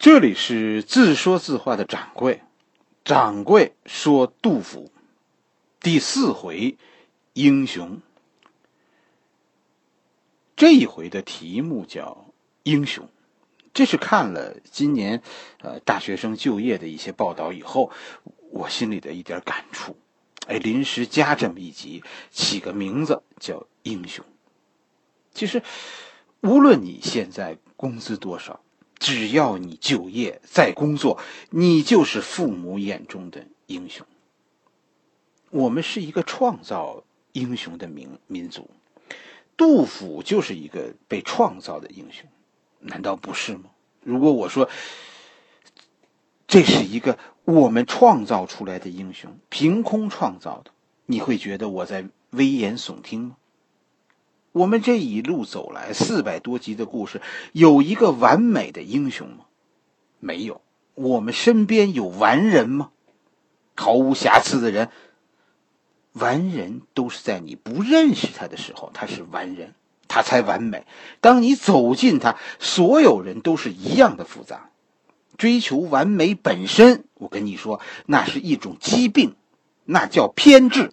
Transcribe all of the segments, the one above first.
这里是自说自话的掌柜，掌柜说杜甫，第四回，英雄。这一回的题目叫英雄，这是看了今年呃大学生就业的一些报道以后，我心里的一点感触。哎，临时加这么一集，起个名字叫英雄。其实，无论你现在工资多少。只要你就业在工作，你就是父母眼中的英雄。我们是一个创造英雄的民民族，杜甫就是一个被创造的英雄，难道不是吗？如果我说这是一个我们创造出来的英雄，凭空创造的，你会觉得我在危言耸听吗？我们这一路走来，四百多集的故事，有一个完美的英雄吗？没有。我们身边有完人吗？毫无瑕疵的人。完人都是在你不认识他的时候，他是完人，他才完美。当你走近他，所有人都是一样的复杂。追求完美本身，我跟你说，那是一种疾病，那叫偏执。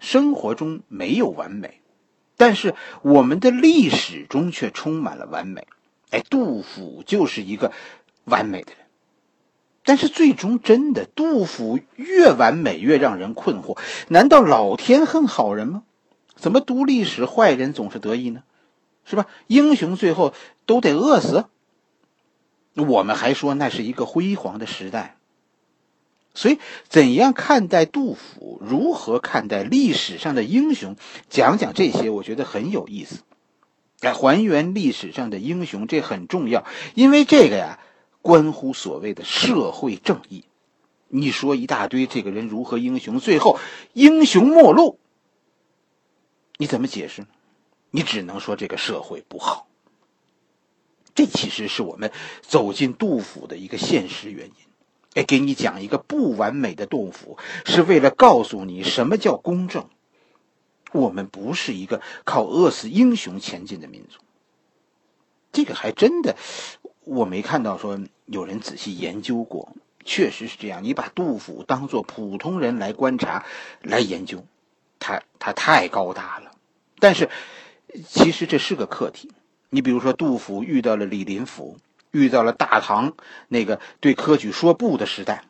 生活中没有完美。但是我们的历史中却充满了完美，哎，杜甫就是一个完美的人。但是最终真的，杜甫越完美越让人困惑。难道老天恨好人吗？怎么读历史，坏人总是得意呢？是吧？英雄最后都得饿死。我们还说那是一个辉煌的时代。所以，怎样看待杜甫？如何看待历史上的英雄？讲讲这些，我觉得很有意思。哎，还原历史上的英雄，这很重要，因为这个呀，关乎所谓的社会正义。你说一大堆，这个人如何英雄？最后英雄末路，你怎么解释？你只能说这个社会不好。这其实是我们走进杜甫的一个现实原因。哎，给你讲一个不完美的杜甫，是为了告诉你什么叫公正。我们不是一个靠饿死英雄前进的民族。这个还真的，我没看到说有人仔细研究过。确实是这样，你把杜甫当做普通人来观察、来研究，他他太高大了。但是，其实这是个课题。你比如说，杜甫遇到了李林甫。遇到了大唐那个对科举说不的时代，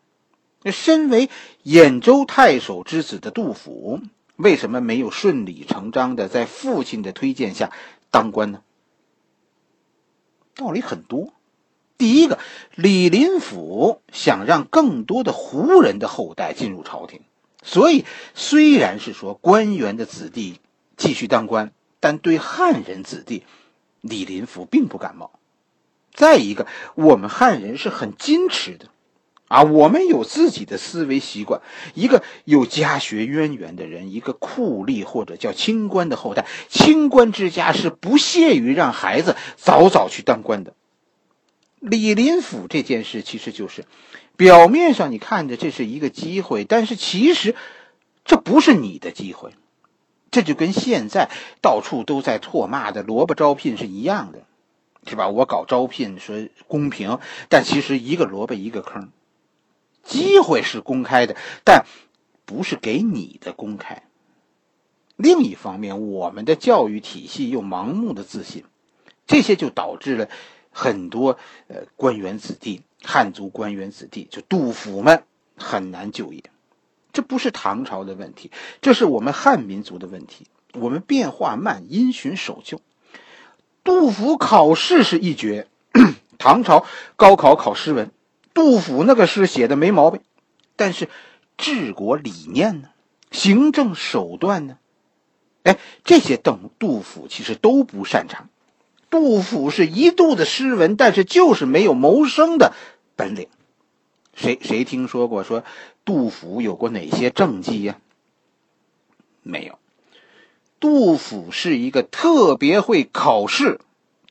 那身为兖州太守之子的杜甫，为什么没有顺理成章的在父亲的推荐下当官呢？道理很多。第一个，李林甫想让更多的胡人的后代进入朝廷，所以虽然是说官员的子弟继续当官，但对汉人子弟，李林甫并不感冒。再一个，我们汉人是很矜持的，啊，我们有自己的思维习惯。一个有家学渊源的人，一个酷吏或者叫清官的后代，清官之家是不屑于让孩子早早去当官的。李林甫这件事其实就是，表面上你看着这是一个机会，但是其实这不是你的机会，这就跟现在到处都在唾骂的萝卜招聘是一样的。是吧？我搞招聘说公平，但其实一个萝卜一个坑。机会是公开的，但不是给你的公开。另一方面，我们的教育体系又盲目的自信，这些就导致了很多呃官员子弟、汉族官员子弟，就杜甫们很难就业。这不是唐朝的问题，这是我们汉民族的问题。我们变化慢，因循守旧。杜甫考试是一绝，唐朝高考考诗文，杜甫那个诗写的没毛病，但是治国理念呢，行政手段呢，哎，这些邓杜甫其实都不擅长。杜甫是一肚子诗文，但是就是没有谋生的本领。谁谁听说过说杜甫有过哪些政绩呀？没有。杜甫是一个特别会考试，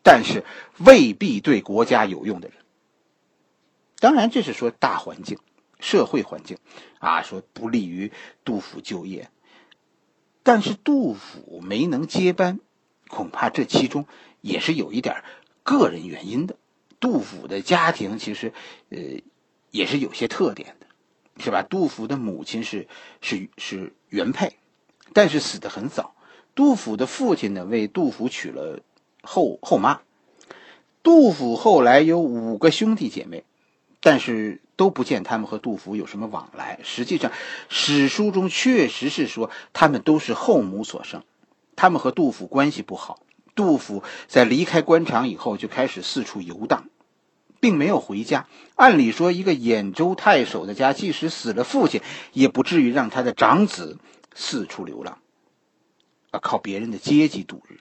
但是未必对国家有用的人。当然，这是说大环境、社会环境啊，说不利于杜甫就业。但是杜甫没能接班，恐怕这其中也是有一点个人原因的。杜甫的家庭其实，呃，也是有些特点的，是吧？杜甫的母亲是是是原配，但是死得很早。杜甫的父亲呢，为杜甫娶了后后妈。杜甫后来有五个兄弟姐妹，但是都不见他们和杜甫有什么往来。实际上，史书中确实是说他们都是后母所生，他们和杜甫关系不好。杜甫在离开官场以后就开始四处游荡，并没有回家。按理说，一个兖州太守的家，即使死了父亲，也不至于让他的长子四处流浪，靠别人的接济度日。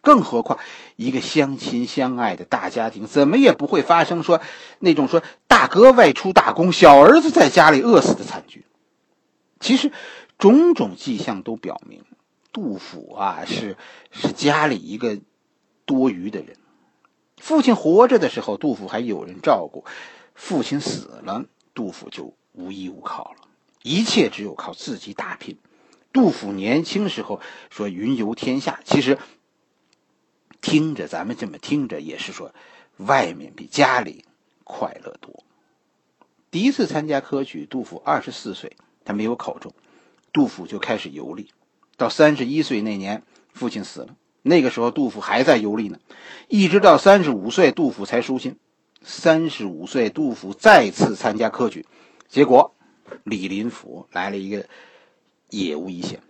更何况，一个相亲相爱的大家庭，怎么也不会发生说那种说大哥外出打工，小儿子在家里饿死的惨剧。其实，种种迹象都表明。杜甫啊，是是家里一个多余的人。父亲活着的时候，杜甫还有人照顾；父亲死了，杜甫就无依无靠了，一切只有靠自己打拼。杜甫年轻时候说“云游天下”，其实听着咱们这么听着，也是说外面比家里快乐多。第一次参加科举，杜甫二十四岁，他没有考中，杜甫就开始游历。到三十一岁那年，父亲死了。那个时候，杜甫还在游历呢。一直到三十五岁，杜甫才舒心。三十五岁，杜甫再次参加科举，结果李林甫来了一个也无一县。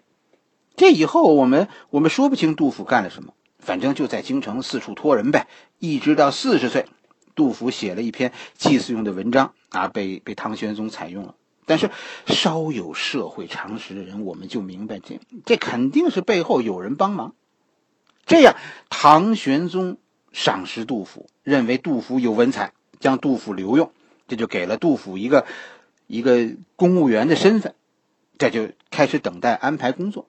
这以后，我们我们说不清杜甫干了什么，反正就在京城四处托人呗。一直到四十岁，杜甫写了一篇祭祀用的文章啊，被被唐玄宗采用了。但是，稍有社会常识的人，我们就明白，这这肯定是背后有人帮忙。这样，唐玄宗赏识杜甫，认为杜甫有文采，将杜甫留用，这就给了杜甫一个一个公务员的身份，这就开始等待安排工作。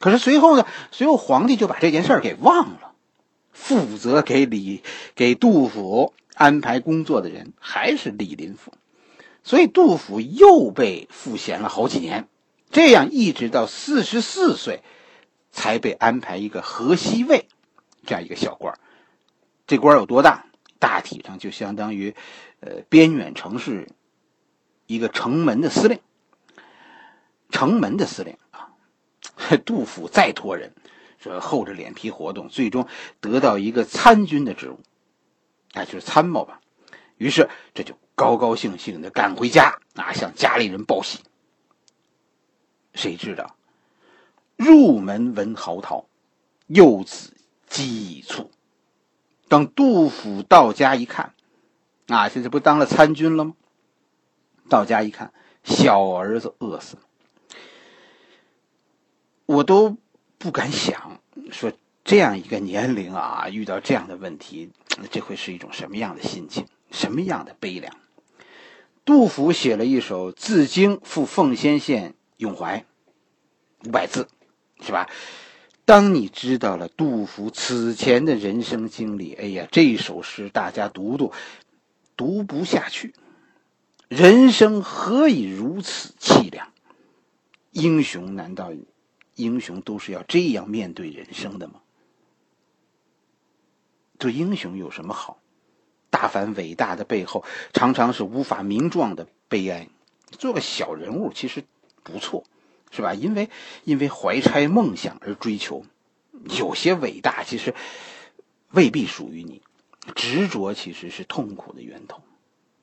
可是随后呢，随后皇帝就把这件事儿给忘了，负责给李给杜甫安排工作的人还是李林甫。所以杜甫又被赋闲了好几年，这样一直到四十四岁，才被安排一个河西尉，这样一个小官这官有多大？大体上就相当于，呃，边远城市一个城门的司令。城门的司令啊，杜甫再托人，说厚着脸皮活动，最终得到一个参军的职务，那，就是参谋吧。于是这就。高高兴兴的赶回家啊，向家里人报喜。谁知道入门闻嚎啕，幼子饥已卒。等杜甫到家一看，啊，现在不当了参军了吗？到家一看，小儿子饿死了。我都不敢想，说这样一个年龄啊，遇到这样的问题，这会是一种什么样的心情，什么样的悲凉？杜甫写了一首《自京赴奉先县咏怀》，五百字，是吧？当你知道了杜甫此前的人生经历，哎呀，这首诗大家读读，读不下去。人生何以如此凄凉？英雄难道英雄都是要这样面对人生的吗？做英雄有什么好？大凡伟大的背后，常常是无法名状的悲哀。做个小人物其实不错，是吧？因为因为怀揣梦想而追求，有些伟大其实未必属于你。执着其实是痛苦的源头。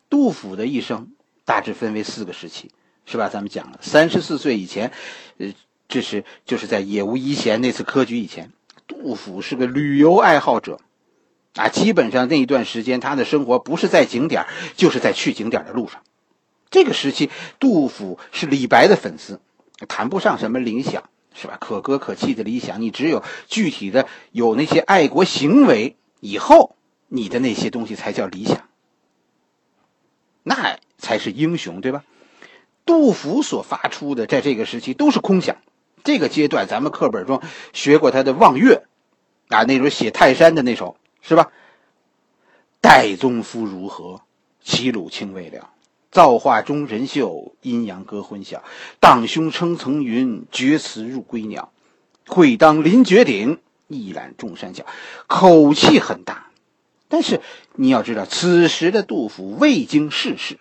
杜甫的一生大致分为四个时期，是吧？咱们讲了，三十四岁以前，呃，这是就是在野无一贤那次科举以前，杜甫是个旅游爱好者。啊，基本上那一段时间，他的生活不是在景点，就是在去景点的路上。这个时期，杜甫是李白的粉丝，谈不上什么理想，是吧？可歌可泣的理想，你只有具体的有那些爱国行为以后，你的那些东西才叫理想，那才是英雄，对吧？杜甫所发出的，在这个时期都是空想。这个阶段，咱们课本中学过他的《望岳》，啊，那时候写泰山的那首。是吧？岱宗夫如何？齐鲁青未了。造化钟神秀，阴阳割昏晓。荡胸称层云，决雌入归鸟。会当凌绝顶，一览众山小。口气很大，但是你要知道，此时的杜甫未经世事，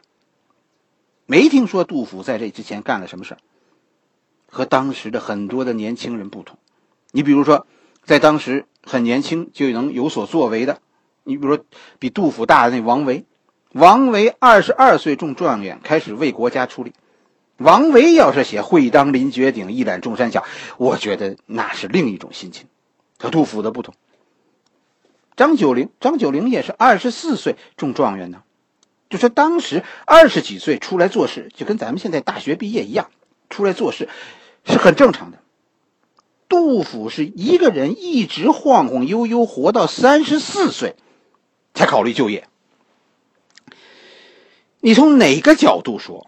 没听说杜甫在这之前干了什么事儿，和当时的很多的年轻人不同。你比如说，在当时很年轻就能有所作为的，你比如说比杜甫大的那王维，王维二十二岁中状元，开始为国家出力。王维要是写“会当凌绝顶，一览众山小”，我觉得那是另一种心情，和杜甫的不同。张九龄，张九龄也是二十四岁中状元呢，就说当时二十几岁出来做事，就跟咱们现在大学毕业一样，出来做事是很正常的。杜甫是一个人一直晃晃悠悠活到三十四岁，才考虑就业。你从哪个角度说？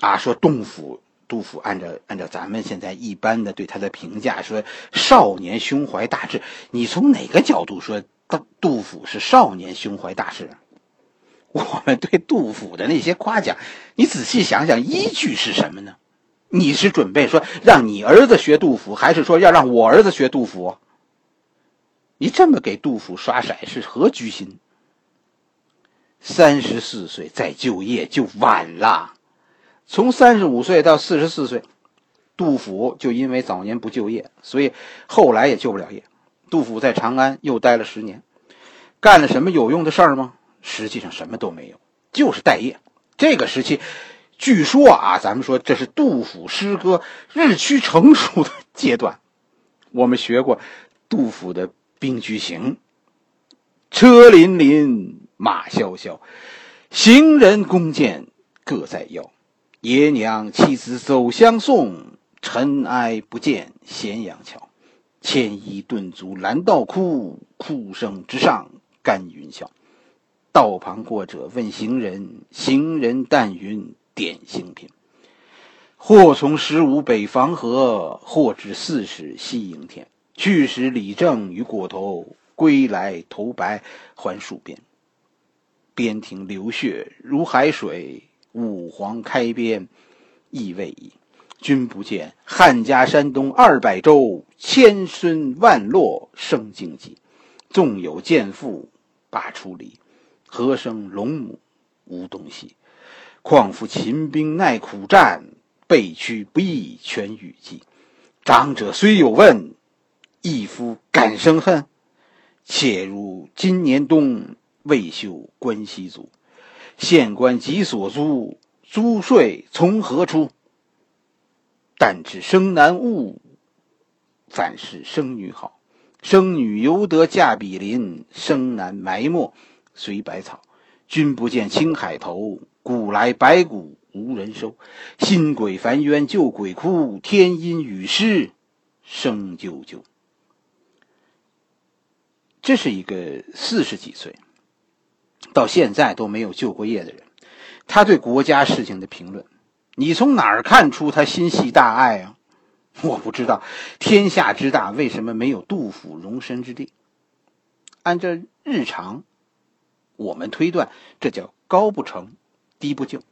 啊，说杜甫，杜甫按照按照咱们现在一般的对他的评价，说少年胸怀大志。你从哪个角度说杜杜甫是少年胸怀大志？我们对杜甫的那些夸奖，你仔细想想，依据是什么呢？你是准备说让你儿子学杜甫，还是说要让我儿子学杜甫？你这么给杜甫刷色是何居心？三十四岁再就业就晚了。从三十五岁到四十四岁，杜甫就因为早年不就业，所以后来也就不了业。杜甫在长安又待了十年，干了什么有用的事儿吗？实际上什么都没有，就是待业。这个时期，据说啊，咱们说这是杜甫诗歌日趋成熟的阶段。我们学过杜甫的《兵居行》：“车辚辚，马萧萧，行人弓箭各在腰。”爷娘妻子走相送，尘埃不见咸阳桥。牵衣顿足拦道哭，哭声直上干云霄。道旁过者问行人，行人但云点星频。或从十五北防河，或至四十西营田。去时李正与裹头，归来头白还戍边。边庭流血如海水。五皇开边，意未已。君不见，汉家山东二百州，千孙万落生荆棘。纵有贱妇把出离，何生龙母无东西？况复秦兵耐苦战，备屈不易全羽迹。长者虽有问，义夫敢生恨？且如今年冬，未休关西卒。县官急所租，租税从何出？但知生男恶，反是生女好。生女犹得嫁比邻，生男埋没随百草。君不见青海头，古来白骨无人收。新鬼烦冤旧鬼哭，天阴雨湿声啾啾。这是一个四十几岁。到现在都没有就过业的人，他对国家事情的评论，你从哪儿看出他心系大爱啊？我不知道，天下之大，为什么没有杜甫容身之地？按照日常，我们推断，这叫高不成，低不就。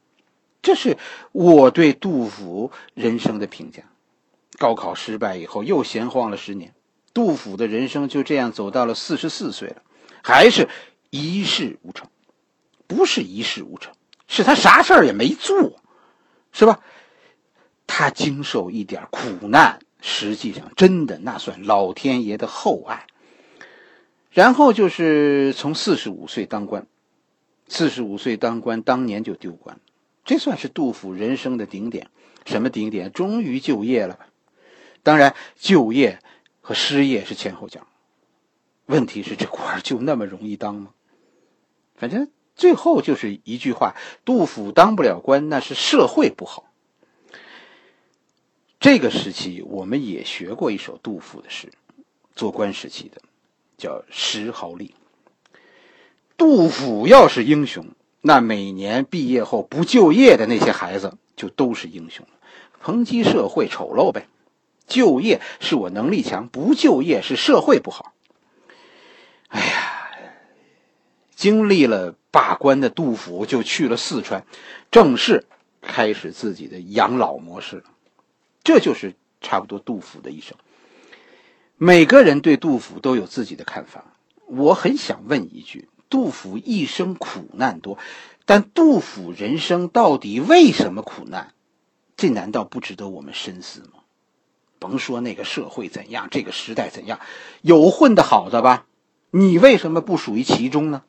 这是我对杜甫人生的评价。高考失败以后，又闲晃了十年，杜甫的人生就这样走到了四十四岁了，还是。一事无成，不是一事无成，是他啥事儿也没做，是吧？他经受一点苦难，实际上真的那算老天爷的厚爱。然后就是从四十五岁当官，四十五岁当官，当年就丢官，这算是杜甫人生的顶点。什么顶点？终于就业了？当然，就业和失业是前后脚。问题是，这官就那么容易当吗？反正最后就是一句话：杜甫当不了官，那是社会不好。这个时期我们也学过一首杜甫的诗，做官时期的，叫《石壕吏》。杜甫要是英雄，那每年毕业后不就业的那些孩子就都是英雄了。抨击社会丑陋呗，就业是我能力强，不就业是社会不好。哎呀！经历了罢官的杜甫就去了四川，正式开始自己的养老模式。这就是差不多杜甫的一生。每个人对杜甫都有自己的看法。我很想问一句：杜甫一生苦难多，但杜甫人生到底为什么苦难？这难道不值得我们深思吗？甭说那个社会怎样，这个时代怎样，有混得好的吧？你为什么不属于其中呢？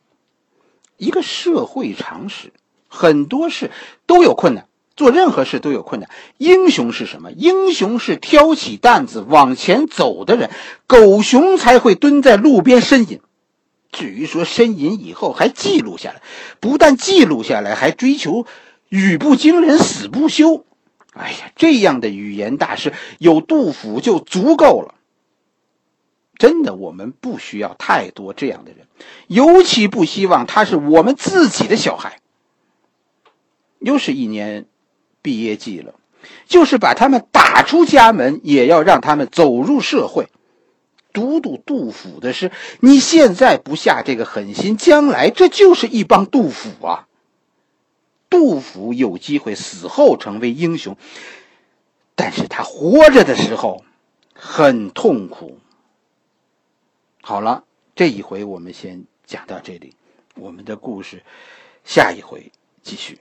一个社会常识，很多事都有困难，做任何事都有困难。英雄是什么？英雄是挑起担子往前走的人，狗熊才会蹲在路边呻吟。至于说呻吟以后还记录下来，不但记录下来，还追求语不惊人死不休。哎呀，这样的语言大师有杜甫就足够了。真的，我们不需要太多这样的人，尤其不希望他是我们自己的小孩。又是一年毕业季了，就是把他们打出家门，也要让他们走入社会。读读杜甫的诗，你现在不下这个狠心，将来这就是一帮杜甫啊。杜甫有机会死后成为英雄，但是他活着的时候很痛苦。好了，这一回我们先讲到这里，我们的故事下一回继续。